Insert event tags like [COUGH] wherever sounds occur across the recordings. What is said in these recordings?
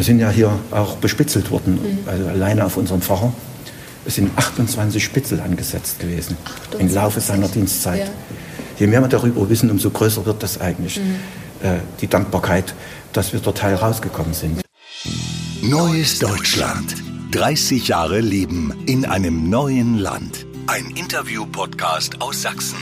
Wir sind ja hier auch bespitzelt worden, mhm. also alleine auf unserem Pfarrer. Es sind 28 Spitzel angesetzt gewesen 28. im Laufe seiner Dienstzeit. Ja. Je mehr wir darüber wissen, umso größer wird das eigentlich, mhm. äh, die Dankbarkeit, dass wir dort Teil rausgekommen sind. Neues Deutschland. 30 Jahre Leben in einem neuen Land. Ein Interview-Podcast aus Sachsen.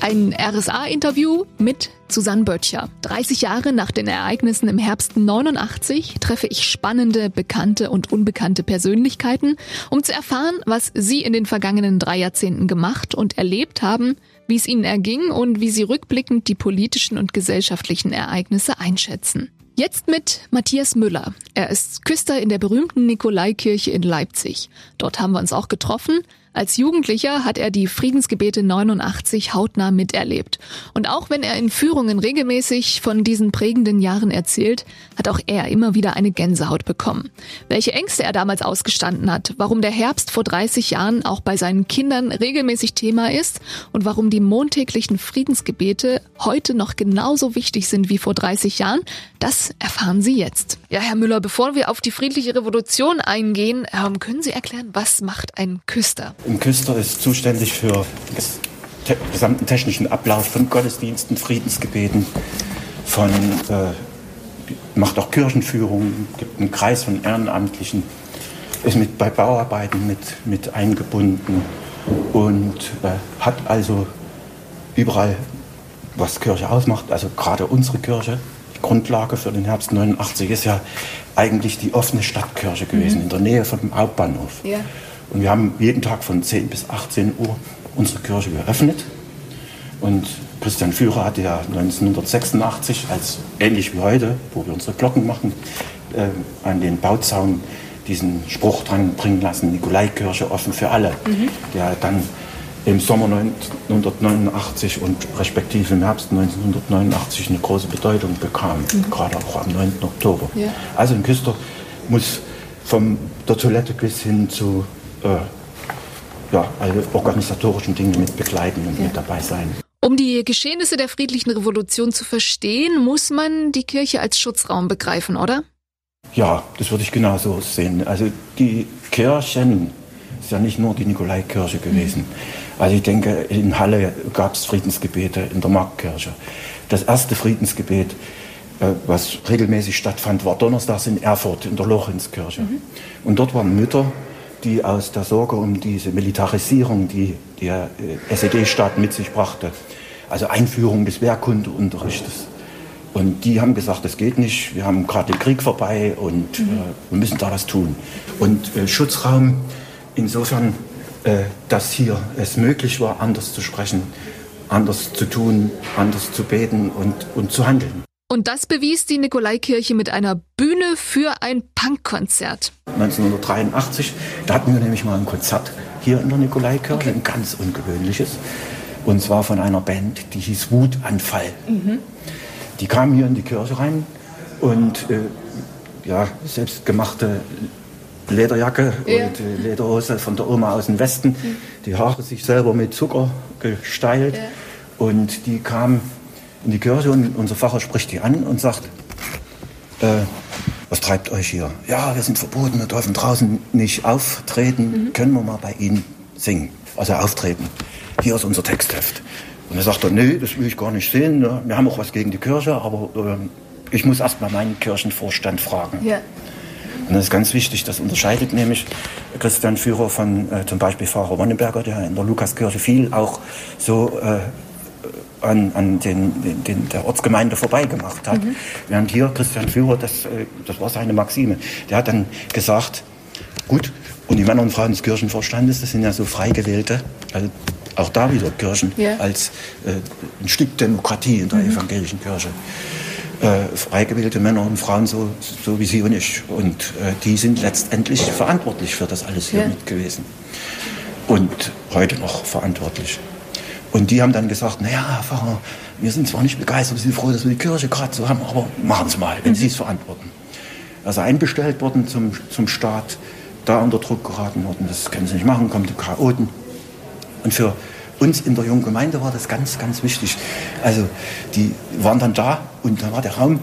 Ein RSA-Interview mit Susanne Böttcher. 30 Jahre nach den Ereignissen im Herbst 89 treffe ich spannende, bekannte und unbekannte Persönlichkeiten, um zu erfahren, was sie in den vergangenen drei Jahrzehnten gemacht und erlebt haben, wie es ihnen erging und wie sie rückblickend die politischen und gesellschaftlichen Ereignisse einschätzen. Jetzt mit Matthias Müller. Er ist Küster in der berühmten Nikolaikirche in Leipzig. Dort haben wir uns auch getroffen. Als Jugendlicher hat er die Friedensgebete 89 hautnah miterlebt. Und auch wenn er in Führungen regelmäßig von diesen prägenden Jahren erzählt, hat auch er immer wieder eine Gänsehaut bekommen. Welche Ängste er damals ausgestanden hat, warum der Herbst vor 30 Jahren auch bei seinen Kindern regelmäßig Thema ist und warum die montäglichen Friedensgebete heute noch genauso wichtig sind wie vor 30 Jahren, das erfahren Sie jetzt. Ja, Herr Müller, bevor wir auf die friedliche Revolution eingehen, ähm, können Sie erklären, was macht ein Küster? Ein Küster ist zuständig für den te gesamten technischen Ablauf von Gottesdiensten, Friedensgebeten, von, äh, macht auch Kirchenführungen, gibt einen Kreis von Ehrenamtlichen, ist mit bei Bauarbeiten mit, mit eingebunden und äh, hat also überall, was Kirche ausmacht, also gerade unsere Kirche, die Grundlage für den Herbst 89 ist ja eigentlich die offene Stadtkirche gewesen, mhm. in der Nähe von dem Hauptbahnhof. Ja. Und wir haben jeden Tag von 10 bis 18 Uhr unsere Kirche geöffnet. Und Christian Führer hatte ja 1986, als ähnlich wie heute, wo wir unsere Glocken machen, äh, an den Bauzaun diesen Spruch dran bringen lassen, Nikolaikirche offen für alle, mhm. der dann im Sommer 1989 und respektive im Herbst 1989 eine große Bedeutung bekam, mhm. gerade auch am 9. Oktober. Ja. Also ein Küster muss von der Toilette bis hin zu ja, alle organisatorischen Dinge mit begleiten und ja. mit dabei sein. Um die Geschehnisse der friedlichen Revolution zu verstehen, muss man die Kirche als Schutzraum begreifen, oder? Ja, das würde ich genauso sehen. Also die Kirchen ist ja nicht nur die Nikolaikirche gewesen. Mhm. Also ich denke, in Halle gab es Friedensgebete in der Marktkirche. Das erste Friedensgebet, äh, was regelmäßig stattfand, war donnerstags in Erfurt in der Lorenzkirche. Mhm. Und dort waren Mütter, die aus der Sorge um diese Militarisierung, die der äh, SED-Staat mit sich brachte, also Einführung des Wehrkundeunterrichtes. Und die haben gesagt, das geht nicht, wir haben gerade den Krieg vorbei und mhm. äh, wir müssen da was tun. Und äh, Schutzraum insofern, äh, dass hier es möglich war, anders zu sprechen, anders zu tun, anders zu beten und, und zu handeln. Und das bewies die Nikolaikirche mit einer Bühne für ein Punkkonzert. 1983, da hatten wir nämlich mal ein Konzert hier in der Nikolaikirche, okay. ein ganz ungewöhnliches. Und zwar von einer Band, die hieß Wutanfall. Mhm. Die kamen hier in die Kirche rein und äh, ja, selbstgemachte Lederjacke ja. und äh, Lederhose von der Oma aus dem Westen, mhm. die Haare sich selber mit Zucker gesteilt. Ja. Und die kamen in die Kirche und unser Pfarrer spricht die an und sagt, äh, was treibt euch hier? Ja, wir sind verboten, wir dürfen draußen nicht auftreten, mhm. können wir mal bei Ihnen singen, also auftreten. Hier ist unser Textheft. Und er sagt nee, das will ich gar nicht sehen, ne? wir haben auch was gegen die Kirche, aber äh, ich muss erst mal meinen Kirchenvorstand fragen. Ja. Und das ist ganz wichtig, das unterscheidet nämlich Christian Führer von äh, zum Beispiel Pfarrer Wonnenberger, der in der Lukaskirche viel auch so äh, an, an den, den, den, der Ortsgemeinde vorbeigemacht hat. Mhm. Während hier Christian Führer, das, äh, das war seine Maxime, der hat dann gesagt, gut, und die Männer und Frauen des Kirchenvorstandes, das sind ja so frei gewählte, also auch da wieder Kirchen ja. als äh, ein Stück Demokratie in der mhm. evangelischen Kirche. Äh, frei gewählte Männer und Frauen, so, so wie Sie und ich. Und äh, die sind letztendlich verantwortlich für das alles hier ja. mit gewesen. Und heute noch verantwortlich. Und die haben dann gesagt, naja, Herr Pfarrer, wir sind zwar nicht begeistert, wir sind froh, dass wir die Kirche gerade so haben, aber machen Sie mal, wenn mhm. Sie es verantworten. Also einbestellt worden zum, zum Staat, da unter Druck geraten worden, das können Sie nicht machen, kommen die Chaoten. Und für uns in der jungen Gemeinde war das ganz, ganz wichtig. Also die waren dann da und da war der Raum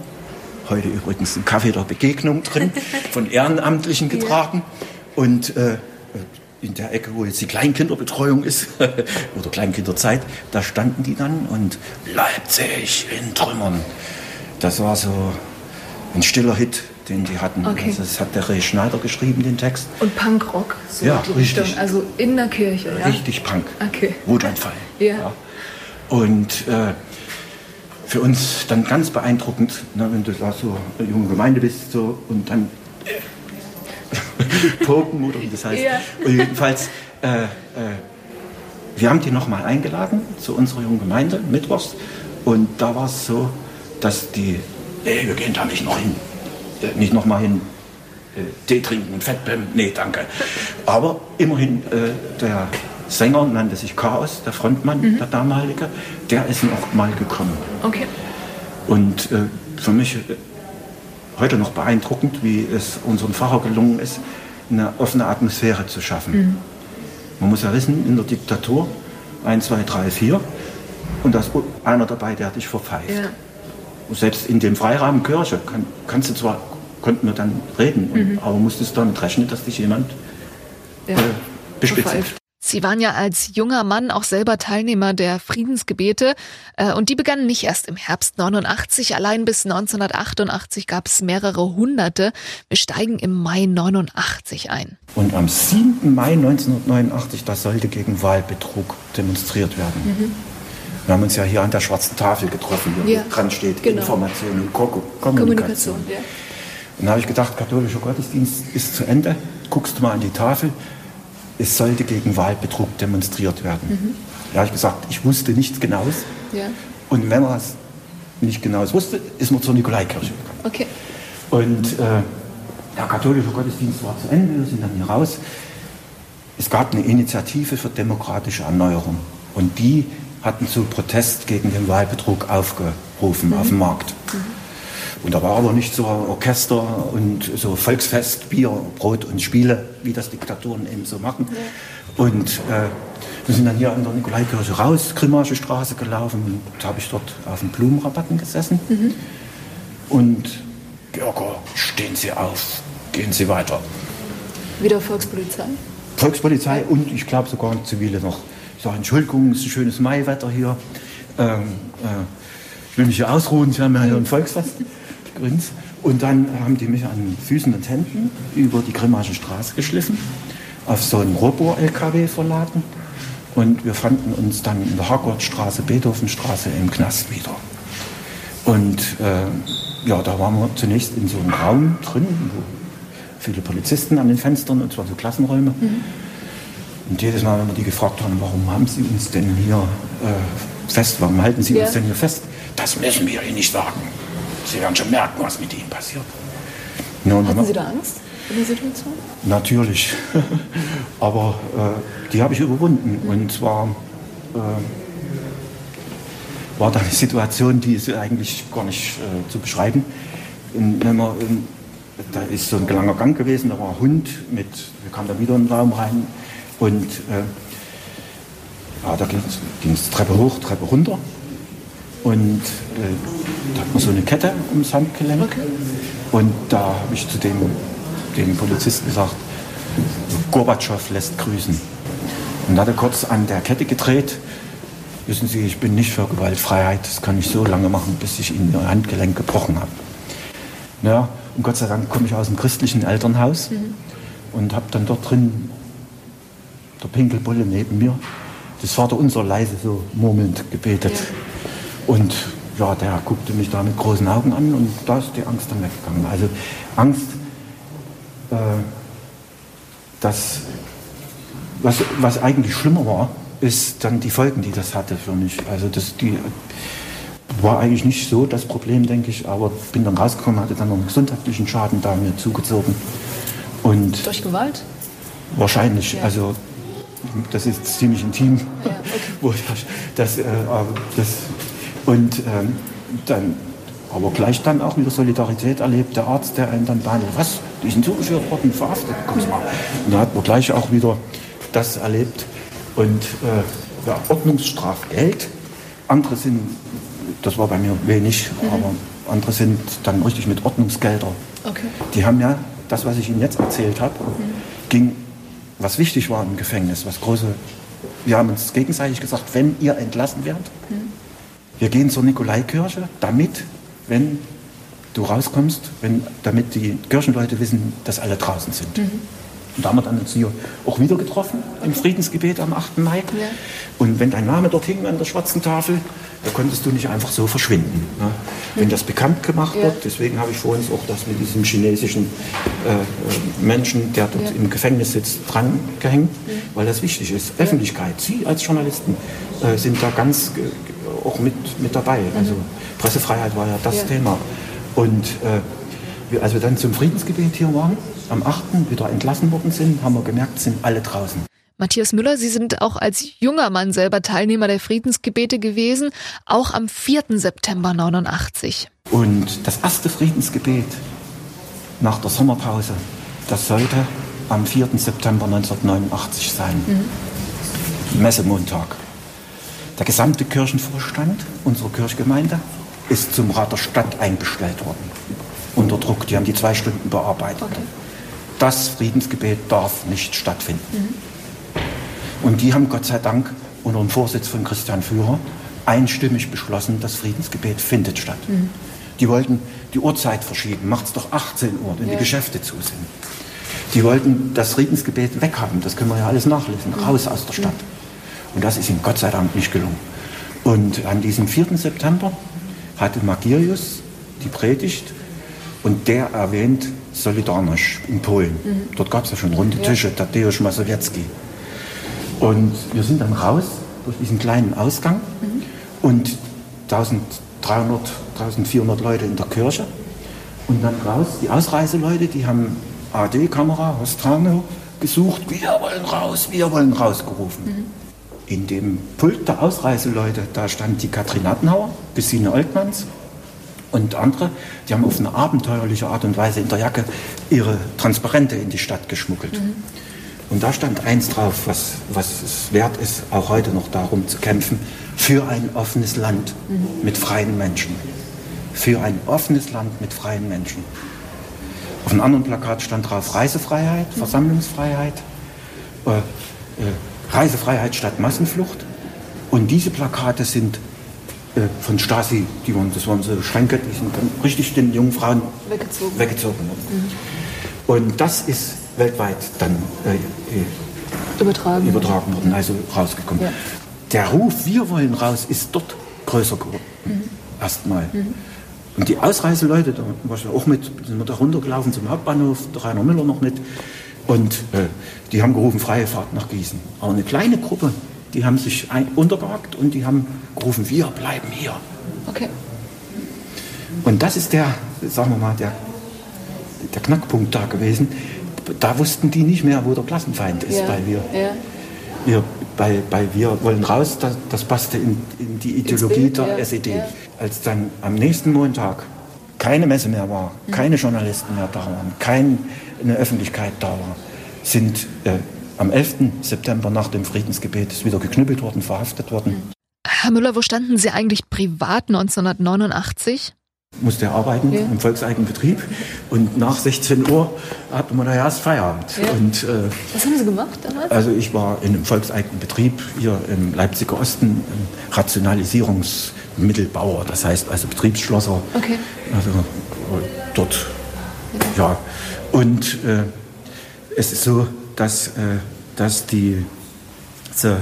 heute übrigens ein Kaffee der Begegnung drin, [LAUGHS] von Ehrenamtlichen getragen. Ja. Und äh, in der Ecke, wo jetzt die Kleinkinderbetreuung ist, [LAUGHS] oder Kleinkinderzeit, da standen die dann und Leipzig in Trümmern. Das war so ein stiller Hit, den die hatten. Okay. Also das hat der Ray Schneider geschrieben, den Text. Und Punkrock, so ja, richtig. Also in der Kirche, ja? Richtig Punk. Okay. Wutanfall. Ja. ja. Und äh, für uns dann ganz beeindruckend, ne, wenn du da so eine junge Gemeinde bist so, und dann äh, Poken oder wie das heißt. Ja. Und jedenfalls, äh, äh, wir haben die nochmal eingeladen zu unserer jungen Gemeinde, mittwochs. Und da war es so, dass die, nee, wir gehen da nicht noch hin. Äh, nicht nochmal hin, äh, Tee trinken und Fettbämmen. Nee, danke. Aber immerhin, äh, der Sänger nannte sich Chaos, der Frontmann, mhm. der damalige, der ist noch mal gekommen. Okay. Und äh, für mich äh, heute noch beeindruckend, wie es unserem Pfarrer gelungen ist, eine offene Atmosphäre zu schaffen. Mhm. Man muss ja wissen, in der Diktatur 1, 2, 3, 4 und da ist einer dabei, der dich verpfeift. Ja. selbst in dem Freirahmen Kirche kann, kannst du zwar, konnten wir dann reden, mhm. aber musstest damit rechnen, dass dich jemand ja. äh, bespitzelt. Sie waren ja als junger Mann auch selber Teilnehmer der Friedensgebete äh, und die begannen nicht erst im Herbst 89, allein bis 1988 gab es mehrere hunderte. Wir steigen im Mai 89 ein. Und am 7. Mai 1989, da sollte gegen Wahlbetrug demonstriert werden. Mhm. Wir haben uns ja hier an der schwarzen Tafel getroffen, wo ja. dran steht genau. Information und Ko Kommunikation. Kommunikation ja. Und da habe ich gedacht, katholischer Gottesdienst ist zu Ende, guckst du mal an die Tafel es sollte gegen Wahlbetrug demonstriert werden. Mhm. Ich gesagt, ich wusste nichts Genaues. Ja. Und wenn man es nicht Genaues wusste, ist man zur Nikolaikirche gegangen. Okay. Und äh, der katholische Gottesdienst war zu Ende, wir sind dann hier raus. Es gab eine Initiative für demokratische Erneuerung. Und die hatten zu Protest gegen den Wahlbetrug aufgerufen mhm. auf dem Markt. Mhm. Und da war aber nicht so Orchester und so Volksfest, Bier, Brot und Spiele, wie das Diktaturen eben so machen. Ja. Und äh, wir sind dann hier an der Nikolaikirche raus, Grimmasche Straße gelaufen und da habe ich dort auf dem Blumenrabatten gesessen. Mhm. Und Bürger, stehen Sie auf, gehen Sie weiter. Wieder Volkspolizei? Volkspolizei und ich glaube sogar Zivile noch. Ich sage, Entschuldigung, es ist ein schönes Maiwetter hier. Ähm, äh, ich will mich hier ausruhen, Sie haben ja hier ein Volksfest. Grins. Und dann haben die mich an Füßen und Händen über die Grimmasche Straße geschliffen, auf so einen Robo-LKW verladen. Und wir fanden uns dann in der Hargortstraße, Beethovenstraße im Knast wieder. Und äh, ja, da waren wir zunächst in so einem Raum drin, wo viele Polizisten an den Fenstern, und zwar so Klassenräume. Mhm. Und jedes Mal, wenn wir die gefragt haben, warum haben Sie uns denn hier äh, fest, warum halten Sie ja. uns denn hier fest, das müssen wir Ihnen nicht sagen. Sie werden schon merken, was mit Ihnen passiert. Ja, Hatten Sie da Angst in der Situation? Natürlich. [LAUGHS] Aber äh, die habe ich überwunden. Mhm. Und zwar äh, war da eine Situation, die ist eigentlich gar nicht äh, zu beschreiben. In, wenn man, in, da ist so ein langer Gang gewesen, da war ein Hund mit, wir kamen da wieder in den Raum rein und äh, ja, da ging es Treppe hoch, Treppe runter. Und äh, da hat man so eine Kette ums Handgelenk. Okay. Und da habe ich zu dem, dem Polizisten gesagt, Gorbatschow lässt grüßen. Und da hat er kurz an der Kette gedreht. Wissen Sie, ich bin nicht für Gewaltfreiheit. Das kann ich so lange machen, bis ich Ihnen Ihr Handgelenk gebrochen habe. Ja, und Gott sei Dank komme ich aus dem christlichen Elternhaus mhm. und habe dann dort drin der Pinkelbulle neben mir das Vater unser leise so murmelnd gebetet. Ja. Und ja, der guckte mich da mit großen Augen an und da ist die Angst dann weggegangen. Also Angst, äh, dass, was, was eigentlich schlimmer war, ist dann die Folgen, die das hatte für mich. Also das die, war eigentlich nicht so das Problem, denke ich, aber bin dann rausgekommen, hatte dann noch einen gesundheitlichen Schaden da mir zugezogen. Und Durch Gewalt? Wahrscheinlich. Ja. Also das ist ziemlich intim, ja, okay. [LAUGHS] das, äh, das und ähm, dann, aber gleich dann auch wieder Solidarität erlebt, der Arzt, der einen dann behandelt, was, die sind zugeführt worden, verhaftet, kommst mal. Und da hat man gleich auch wieder das erlebt. Und äh, ja, Ordnungsstrafgeld, andere sind, das war bei mir wenig, mhm. aber andere sind dann richtig mit Ordnungsgelder. Okay. Die haben ja, das, was ich Ihnen jetzt erzählt habe, ging, was wichtig war im Gefängnis, was große, wir haben uns gegenseitig gesagt, wenn ihr entlassen werdet, wir gehen zur Nikolaikirche, damit, wenn du rauskommst, wenn, damit die Kirchenleute wissen, dass alle draußen sind. Und da haben wir dann uns hier auch wieder getroffen im Friedensgebet am 8. Mai. Ja. Und wenn dein Name dort hing an der schwarzen Tafel, da konntest du nicht einfach so verschwinden. Ne? Wenn das bekannt gemacht Ja. wird, deswegen habe ich vorhin auch das mit diesem chinesischen äh, äh, Menschen, der dort Ja. im Gefängnis sitzt, dran gehängt, weil das wichtig ist. Öffentlichkeit, Sie als Journalisten äh, sind da ganz ge- auch mit, mit dabei. Also Pressefreiheit war ja das Ja. Thema. Und äh, als wir dann zum Friedensgebet hier waren, am 8. wieder entlassen worden sind, haben wir gemerkt, sind alle draußen. Matthias Müller, Sie sind auch als junger Mann selber Teilnehmer der Friedensgebete gewesen, auch am 4. September 89. Und das erste Friedensgebet nach der Sommerpause, das sollte am 4. September 1989 sein. Messemontag. Der gesamte Kirchenvorstand unserer Kirchgemeinde ist zum Rat der Stadt einbestellt worden. Unter Druck. Die haben die zwei Stunden bearbeitet. Das Friedensgebet darf nicht stattfinden. Und die haben Gott sei Dank unter dem Vorsitz von Christian Führer einstimmig beschlossen, das Friedensgebet findet statt. Die wollten die Uhrzeit verschieben, macht es doch 18 Uhr, wenn die Geschäfte zu sind. Die wollten das Friedensgebet weghaben, das können wir ja alles nachlesen, raus aus der Stadt. Und das ist ihnen Gott sei Dank nicht gelungen. Und an diesem 4. September hatte Magirius die Predigt und der erwähnt Solidarność in Polen. Dort gab es ja schon runde Tische, Tadeusz Mazowiecki. Und wir sind dann raus durch diesen kleinen Ausgang und 1300, 1400 Leute in der Kirche. Und dann raus, die Ausreiseleute, die haben AD-Kamera, Hostrano gesucht, wir wollen raus, wir wollen rausgerufen. In dem Pult der Ausreiseleute, da stand die Katrin Attenauer, Gesine Oltmanns und andere, die haben auf eine abenteuerliche Art und Weise in der Jacke ihre Transparente in die Stadt geschmuggelt. Und da stand eins drauf, was, was es wert ist, auch heute noch darum zu kämpfen, für ein offenes Land mit freien Menschen. Für ein offenes Land mit freien Menschen. Auf einem anderen Plakat stand drauf Reisefreiheit, Versammlungsfreiheit, äh, äh, Reisefreiheit statt Massenflucht. Und diese Plakate sind äh, von Stasi, die waren, das waren so Schränke, die sind dann richtig den jungen Frauen Weggezogen. weggezogen worden. Und das ist weltweit dann äh, äh, Übertragen. übertragen worden, also rausgekommen. Ja. Der Ruf, wir wollen raus, ist dort größer geworden. Erstmal. Und die Ausreiseleute, da war ich auch mit, sind wir da runtergelaufen zum Hauptbahnhof, der Rainer Müller noch mit. Und äh, die haben gerufen, freie Fahrt nach Gießen. Aber eine kleine Gruppe, die haben sich untergehakt und die haben gerufen, wir bleiben hier. Okay. Und das ist der, sagen wir mal, der, der Knackpunkt da gewesen. Da wussten die nicht mehr, wo der Klassenfeind ist, Ja. weil wir Ja. wir, bei, bei Wir wollen raus, das, das passte in, in die Ideologie Bild, der ja, SED. ja. Als dann am nächsten Montag keine Messe mehr war, Mhm. keine Journalisten mehr da waren, keine Öffentlichkeit da war, sind äh, am 11. September nach dem Friedensgebet wieder geknüppelt worden, verhaftet worden. Herr Müller, wo standen Sie eigentlich privat 1989? Musste er arbeiten Ja. im volkseigenen Betrieb und nach 16 Uhr hatten wir da erst Feierabend. Ja. Und, äh, Was haben Sie gemacht damals? Also ich war in einem volkseigenen Betrieb hier im Leipziger Osten, Rationalisierungsmittelbauer, das heißt also Betriebsschlosser. Okay. Also äh, dort, ja. Und äh, es ist so, dass, äh, dass die, so,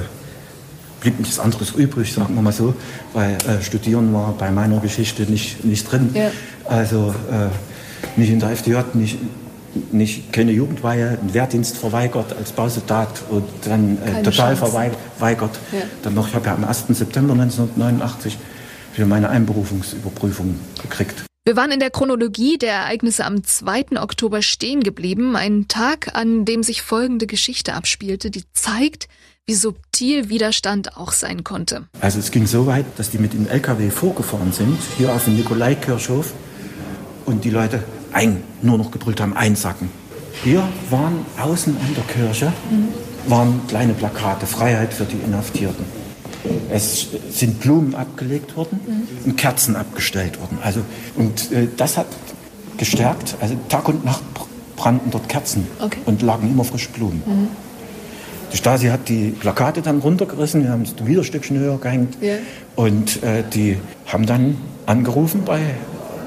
blieb nichts anderes übrig, sagen wir mal so, weil äh, Studieren war bei meiner Geschichte nicht, nicht drin. Ja. Also äh, nicht in der FDJ, nicht, nicht keine Jugendweihe, einen Wehrdienst verweigert als Bausoldat und dann äh, total Chance. verweigert. Ja. Dann noch, ich habe ja am 1. September 1989 für meine Einberufungsüberprüfung gekriegt. Wir waren in der Chronologie der Ereignisse am 2. Oktober stehen geblieben. Ein Tag, an dem sich folgende Geschichte abspielte, die zeigt, wie subtil Widerstand auch sein konnte. Also es ging so weit, dass die mit dem LKW vorgefahren sind, hier auf dem Nikolaikirchhof, und die Leute ein, nur noch gebrüllt haben, einsacken. Hier waren außen an der Kirche waren kleine Plakate, Freiheit für die Inhaftierten. Es sind Blumen abgelegt worden und Kerzen abgestellt worden. Also, und äh, das hat gestärkt. Also Tag und Nacht brannten dort Kerzen Okay. und lagen immer frische Blumen. Die Stasi hat die Plakate dann runtergerissen, wir haben es wieder ein Stückchen höher gehängt. Ja. Und äh, die haben dann angerufen bei,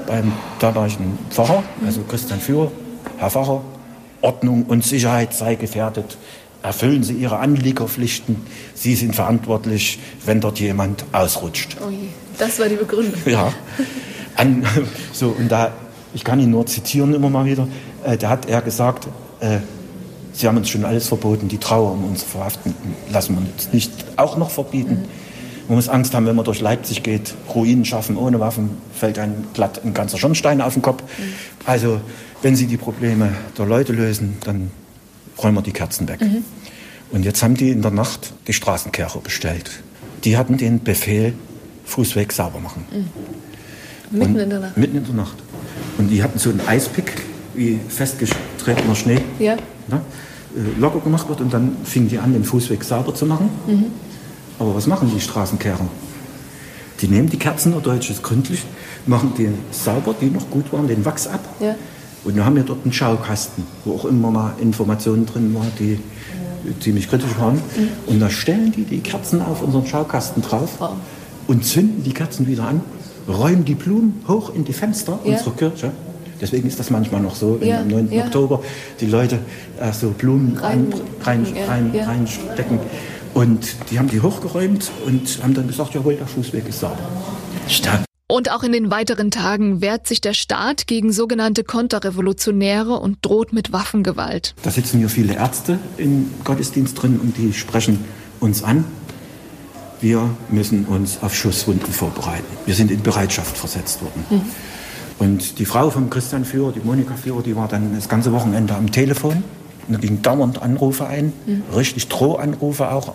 beim damaligen Pfarrer, also Christian Führer, Herr Pfarrer, Ordnung und Sicherheit sei gefährdet. Erfüllen Sie Ihre Anliegerpflichten. Sie sind verantwortlich, wenn dort jemand ausrutscht. Oh je, das war die Begründung. Ja. An, [LAUGHS] so, und da, ich kann ihn nur zitieren immer mal wieder, äh, da hat er gesagt, äh, Sie haben uns schon alles verboten, die Trauer um uns verhaften lassen wir uns nicht auch noch verbieten. Man muss Angst haben, wenn man durch Leipzig geht, Ruinen schaffen ohne Waffen, fällt ein glatt ein ganzer Schornstein auf den Kopf. Also, wenn Sie die Probleme der Leute lösen, dann räumen wir die Kerzen weg. Und jetzt haben die in der Nacht die Straßenkehrer bestellt. Die hatten den Befehl, Fußweg sauber machen. Mitten Und- in der Nacht. Mitten in der Nacht. Und die hatten so einen Eispick, wie festgetretener Schnee, Ja. ne, äh, locker gemacht wird. Und dann fingen die an, den Fußweg sauber zu machen. Mhm. Aber was machen die Straßenkehrer? Die nehmen die Kerzen, oder Deutsch ist gründlich, machen die sauber, die noch gut waren, den Wachs ab. Ja. Und wir haben ja dort einen Schaukasten, wo auch immer mal Informationen drin waren, die ziemlich kritisch waren. Und da stellen die die Kerzen auf unseren Schaukasten drauf und zünden die Kerzen wieder an, räumen die Blumen hoch in die Fenster Ja. unserer Kirche. Deswegen ist das manchmal noch so, wenn Ja, am 9. ja. Oktober die Leute äh, so Blumen Rein- rein, rein, ja. reinstecken. Und die haben die hochgeräumt und haben dann gesagt, jawohl, der Fußweg ist sauber. Stark. Und auch in den weiteren Tagen wehrt sich der Staat gegen sogenannte Konterrevolutionäre und droht mit Waffengewalt. Da sitzen hier viele Ärzte im Gottesdienst drin und die sprechen uns an. Wir müssen uns auf Schusswunden vorbereiten. Wir sind in Bereitschaft versetzt worden. Und die Frau vom Christian Führer, die Monika Führer, die war dann das ganze Wochenende am Telefon. Und da gingen dauernd Anrufe ein, richtig Drohanrufe auch.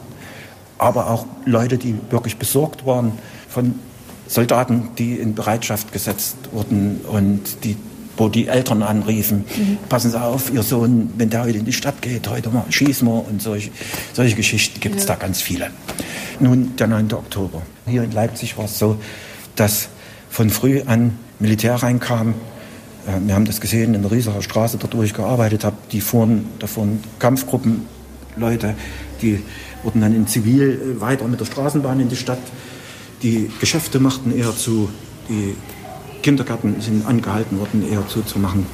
Aber auch Leute, die wirklich besorgt waren von Soldaten, die in Bereitschaft gesetzt wurden und die, wo die Eltern anriefen, passen Sie auf, Ihr Sohn, wenn der heute in die Stadt geht, heute mal schießen wir und solche, solche Geschichten gibt es da ganz viele. Nun, der 9. Oktober. Hier in Leipzig war es so, dass von früh an Militär reinkam. Äh, Wir haben das gesehen in der Riesacher Straße, dort wo ich gearbeitet habe. Die fuhren, da fuhren Kampfgruppen, Leute, die wurden dann in Zivil äh, weiter mit der Straßenbahn in die Stadt. Die Geschäfte machten eher zu, die Kindergärten sind angehalten worden, eher zuzumachen.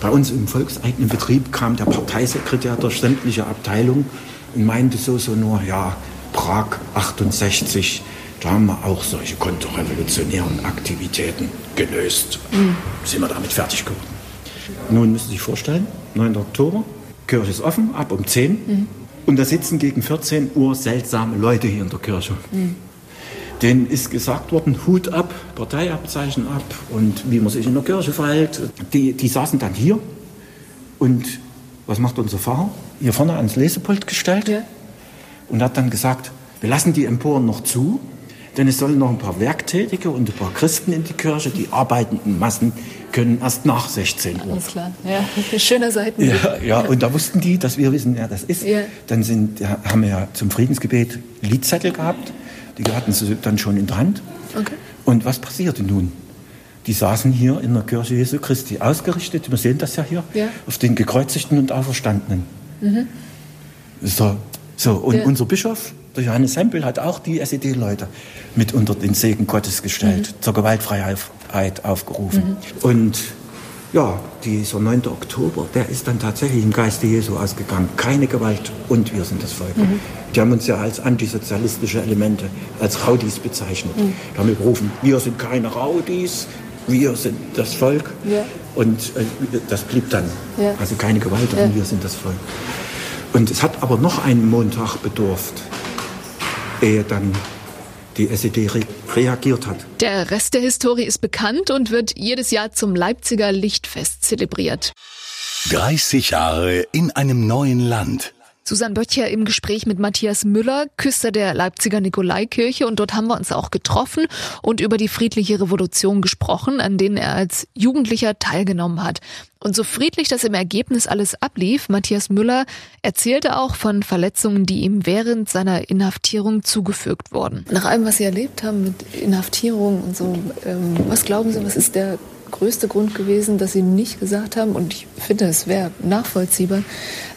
Bei uns im volkseigenen Betrieb kam der Parteisekretär durch sämtliche Abteilungen und meinte so, so nur, ja, Prag 68, da haben wir auch solche konterrevolutionären Aktivitäten gelöst. Sind wir damit fertig geworden. Nun müssen Sie sich vorstellen, 9. Oktober, Kirche ist offen, ab um 10 und da sitzen gegen 14 Uhr seltsame Leute hier in der Kirche. Denen ist gesagt worden, Hut ab, Parteiabzeichen ab und wie man sich in der Kirche verhält. Die, die saßen dann hier und was macht unser Pfarrer? Hier vorne ans Lesepult gestellt Ja. und hat dann gesagt, wir lassen die Emporen noch zu, denn es sollen noch ein paar Werktätige und ein paar Christen in die Kirche. Die arbeitenden Massen können erst nach 16 Uhr. Alles klar. Ja, [LAUGHS] schöner Seitenblick. Ja, ja, und da wussten die, dass wir wissen, wer das ist. Ja. Dann sind, haben wir ja zum Friedensgebet Liedzettel gehabt. Die hatten sie dann schon in der Hand. Okay. Und was passierte nun? Die saßen hier in der Kirche Jesu Christi ausgerichtet, wir sehen das ja hier, Ja. auf den Gekreuzigten und Auferstandenen. So, so, und Ja. unser Bischof, der Johannes Hempel, hat auch die SED-Leute mit unter den Segen Gottes gestellt, zur Gewaltfreiheit aufgerufen. Und ja, dieser 9. Oktober, der ist dann tatsächlich im Geiste Jesu ausgegangen. Keine Gewalt und wir sind das Volk. Die haben uns ja als antisozialistische Elemente, als Raudis bezeichnet. Da haben wir gerufen, wir sind keine Raudis, wir sind das Volk. Ja. Und äh, das blieb dann. Ja. Also keine Gewalt Ja. und wir sind das Volk. Und es hat aber noch einen Montag bedurft, ehe dann die SED reagiert hat. Der Rest der Historie ist bekannt und wird jedes Jahr zum Leipziger Lichtfest zelebriert. 30 Jahre in einem neuen Land. Susanne Böttcher im Gespräch mit Matthias Müller, Küster der Leipziger Nikolaikirche. Und dort haben wir uns auch getroffen und über die friedliche Revolution gesprochen, an denen er als Jugendlicher teilgenommen hat. Und so friedlich das im Ergebnis alles ablief, Matthias Müller erzählte auch von Verletzungen, die ihm während seiner Inhaftierung zugefügt wurden. Nach allem, was Sie erlebt haben mit Inhaftierung und so, ähm, was glauben Sie, was ist der größte Grund gewesen, dass Sie nicht gesagt haben, und ich finde, es wäre nachvollziehbar,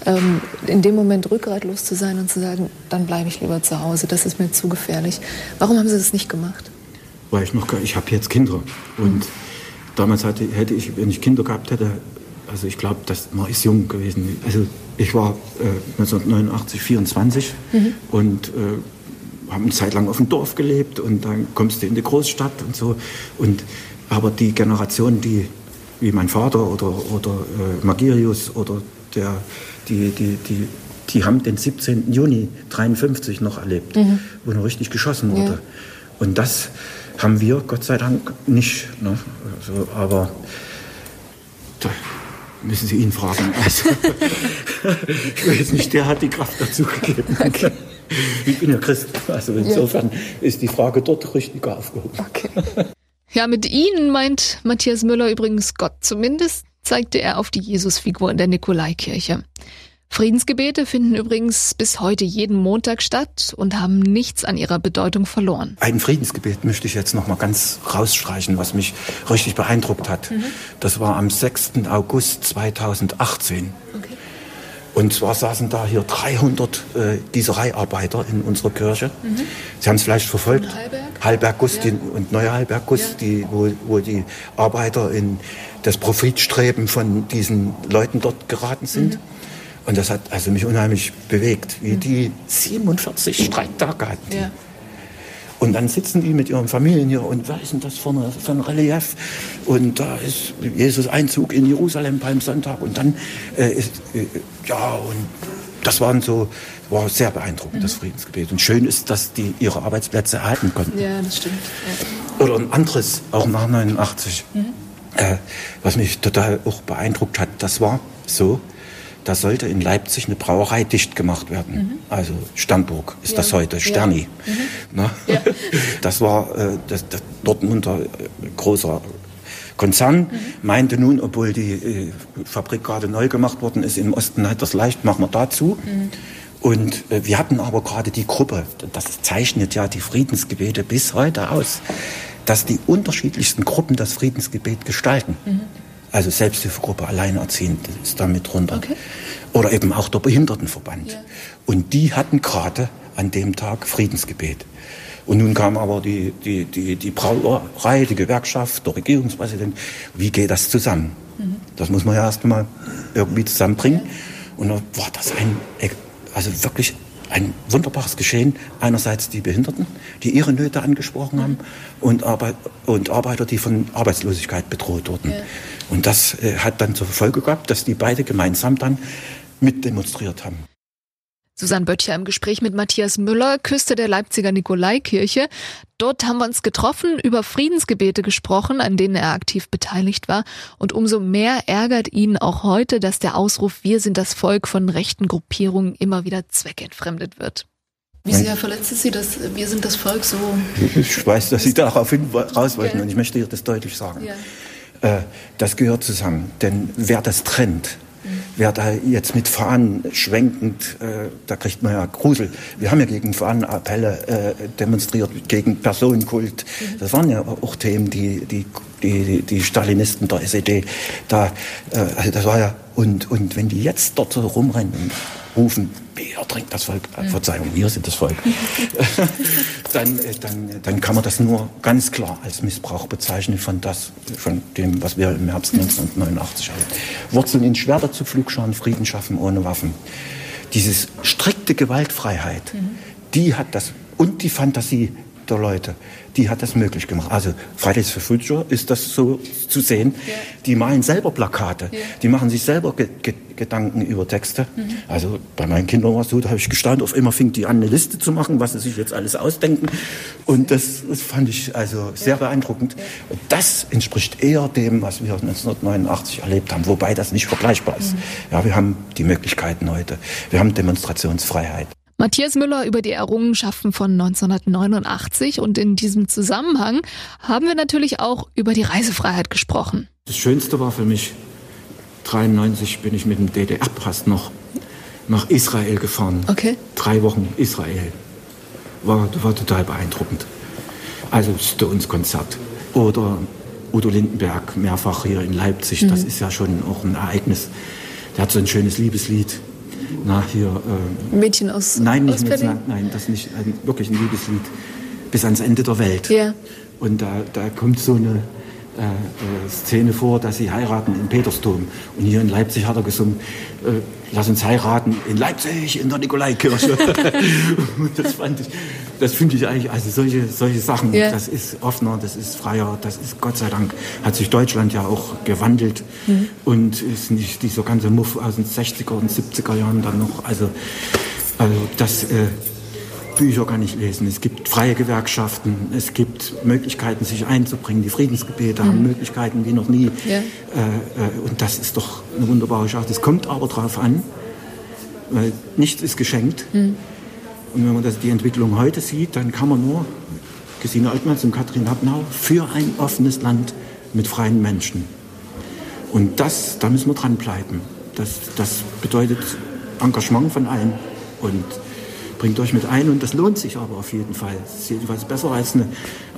ähm, in dem Moment rückgratlos zu sein und zu sagen, dann bleibe ich lieber zu Hause, das ist mir zu gefährlich. Warum haben Sie das nicht gemacht? Weil ich noch, ich habe jetzt Kinder und mhm. damals hatte, hätte ich, wenn ich Kinder gehabt hätte, also ich glaube, man ist jung gewesen. Also ich war äh, 1989 24 mhm. und äh, habe eine Zeit lang auf dem Dorf gelebt und dann kommst du in die Großstadt und so und aber die Generation, die wie mein Vater oder, oder äh, Magirius oder der, die, die, die, die haben den 17. Juni 1953 noch erlebt, mhm. wo noch richtig geschossen wurde. Ja. Und das haben wir Gott sei Dank nicht. Ne? Also, aber da müssen Sie ihn fragen. [LAUGHS] Also, ich weiß nicht, der hat die Kraft dazu gegeben. [LAUGHS] Okay. Ich bin ja Christ. Also insofern ja. ist die Frage dort richtig aufgehoben. Okay. Ja, mit ihnen meint Matthias Müller übrigens Gott. Zumindest zeigte er auf die Jesusfigur in der Nikolaikirche. Friedensgebete finden übrigens bis heute jeden Montag statt und haben nichts an ihrer Bedeutung verloren. Ein Friedensgebet möchte ich jetzt noch mal ganz rausstreichen, was mich richtig beeindruckt hat. Mhm. Das war am 6. August 2018. Okay. Und zwar saßen da hier 300 äh, Gießereiarbeiter in unserer Kirche. Mhm. Sie haben es vielleicht verfolgt. Hallberg, Gustin ja. und Neue Hallberg Gust, ja. die, wo, wo die Arbeiter in das Profitstreben von diesen Leuten dort geraten sind. Mhm. Und das hat also mich unheimlich bewegt, wie mhm. die 47 Streiktage hatten. Ja. Und dann sitzen die mit ihren Familien hier und was ist denn das für, eine, für ein Relief? Und da ist Jesus Einzug in Jerusalem beim Sonntag und dann äh, ist, äh, ja, und das waren so, war sehr beeindruckend, mhm. das Friedensgebet. Und schön ist, dass die ihre Arbeitsplätze erhalten konnten. Ja, das stimmt. Ja. Oder ein anderes, auch nach 89, mhm. äh, was mich total auch beeindruckt hat, das war so, da sollte in Leipzig eine Brauerei dicht gemacht werden. Mhm. Also Sternburg ist ja. das heute, Sterni. Mhm. Ja. [LAUGHS] Das war äh, das, das Dortmunder äh, großer Konzern, mhm. meinte nun, obwohl die äh, Fabrik gerade neu gemacht worden ist, im Osten hat das leicht, machen wir dazu. Mhm. Und äh, wir hatten aber gerade die Gruppe, das zeichnet ja die Friedensgebete bis heute aus, dass die unterschiedlichsten Gruppen das Friedensgebet gestalten. Mhm. Also Selbsthilfegruppe Alleinerziehend ist da mit drunter. Okay. Oder eben auch der Behindertenverband. Ja. Und die hatten gerade an dem Tag Friedensgebet. Und nun kam aber die, die, die, die Brauerei, die Gewerkschaft, der Regierungspräsident. Wie geht das zusammen? Mhm. Das muss man ja erst mal irgendwie zusammenbringen. Und da war das ein, also wirklich ein wunderbares Geschehen. Einerseits die Behinderten, die ihre Nöte angesprochen haben, und, Arbeit, und Arbeiter, die von Arbeitslosigkeit bedroht wurden. Ja. Und das äh, hat dann zur Folge gehabt, dass die beide gemeinsam dann mitdemonstriert haben. Susanne Böttcher im Gespräch mit Matthias Müller, Küste der Leipziger Nikolaikirche. Dort haben wir uns getroffen, über Friedensgebete gesprochen, an denen er aktiv beteiligt war. Und umso mehr ärgert ihn auch heute, dass der Ausruf Wir sind das Volk von rechten Gruppierungen immer wieder zweckentfremdet wird. Wie sehr verletzt ist Sie, dass wir sind das Volk so? Ich weiß, dass Sie darauf raus wollten ja. und ich möchte hier das deutlich sagen. Ja. Äh, das gehört zusammen, denn wer das trennt, wer da jetzt mit Fahnen schwenkend, äh, da kriegt man ja Grusel. Wir haben ja gegen Fahnenappelle äh, demonstriert, gegen Personenkult. Das waren ja auch Themen, die die, die, die Stalinisten der SED da, äh, also das war ja, und, und wenn die jetzt dort so rumrennen, rufen, Bier trinkt das Volk, äh, Verzeihung, wir sind das Volk, [LAUGHS] dann, äh, dann, dann kann man das nur ganz klar als Missbrauch bezeichnen von, das, von dem, was wir im Herbst 1989 hatten. Wurzeln in Schwerter zu Flugscharen, Frieden schaffen ohne Waffen. Dieses strikte Gewaltfreiheit, mhm. die hat das, und die Fantasie der Leute, die hat das möglich gemacht. Also Fridays for Future ist das so zu sehen. Ja. Die malen selber Plakate, ja. die machen sich selber ge ge Gedanken über Texte. Mhm. Also bei meinen Kindern war es so, da habe ich gestanden, auf immer fing die an, eine Liste zu machen, was sie sich jetzt alles ausdenken. Und das, das fand ich also sehr beeindruckend. Und das entspricht eher dem, was wir 1989 erlebt haben, wobei das nicht vergleichbar ist. Mhm. Ja, wir haben die Möglichkeiten heute. Wir haben Demonstrationsfreiheit. Matthias Müller über die Errungenschaften von 1989 und in diesem Zusammenhang haben wir natürlich auch über die Reisefreiheit gesprochen. Das Schönste war für mich, 1993 bin ich mit dem DDR-Pass noch nach Israel gefahren. Okay. Drei Wochen Israel. War, war total beeindruckend. Also Stones-Konzert. Oder Udo Lindenberg mehrfach hier in Leipzig. Mhm. Das ist ja schon auch ein Ereignis. Der hat so ein schönes Liebeslied na, hier. Äh, Mädchen aus Nein, nicht aus Mädchen, nein, das nicht. Ein, wirklich ein Liebeslied. Bis ans Ende der Welt. Ja. Und da, da kommt so eine äh, äh, Szene vor, dass sie heiraten im Petersdom. Und hier in Leipzig hat er gesungen, äh, lass uns heiraten in Leipzig, in der Nikolaikirche. [LAUGHS] das fand ich, das finde ich eigentlich, also solche, solche Sachen, ja. das ist offener, das ist freier, das ist Gott sei Dank, hat sich Deutschland ja auch gewandelt mhm. und ist nicht dieser ganze Muff aus den 60er und 70er Jahren dann noch, also, also das, äh, Bücher kann ich lesen. Es gibt freie Gewerkschaften, es gibt Möglichkeiten, sich einzubringen. Die Friedensgebete mhm. haben Möglichkeiten wie noch nie. Ja. Äh, äh, und das ist doch eine wunderbare Sache. Es kommt aber darauf an, weil nichts ist geschenkt. Mhm. Und wenn man das, die Entwicklung heute sieht, dann kann man nur, Gesine Altmanns und Katrin Habnau, für ein offenes Land mit freien Menschen. Und das, da müssen wir dranbleiben. Das, das bedeutet Engagement von allen. Und bringt euch mit ein und das lohnt sich aber auf jeden Fall. Das ist jedenfalls besser als, eine,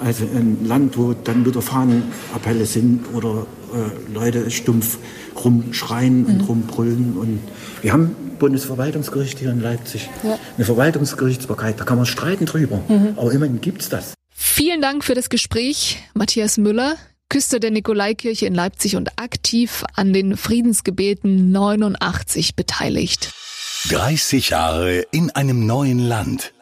als ein Land, wo dann wieder Fahnenappelle sind oder äh, Leute stumpf rumschreien und mhm. rumbrüllen. Und wir haben Bundesverwaltungsgericht hier in Leipzig, ja. eine Verwaltungsgerichtsbarkeit, da kann man streiten drüber, mhm. aber immerhin gibt es das. Vielen Dank für das Gespräch, Matthias Müller. Küster der Nikolaikirche in Leipzig und aktiv an den Friedensgebeten 89 beteiligt. 30 Jahre in einem neuen Land.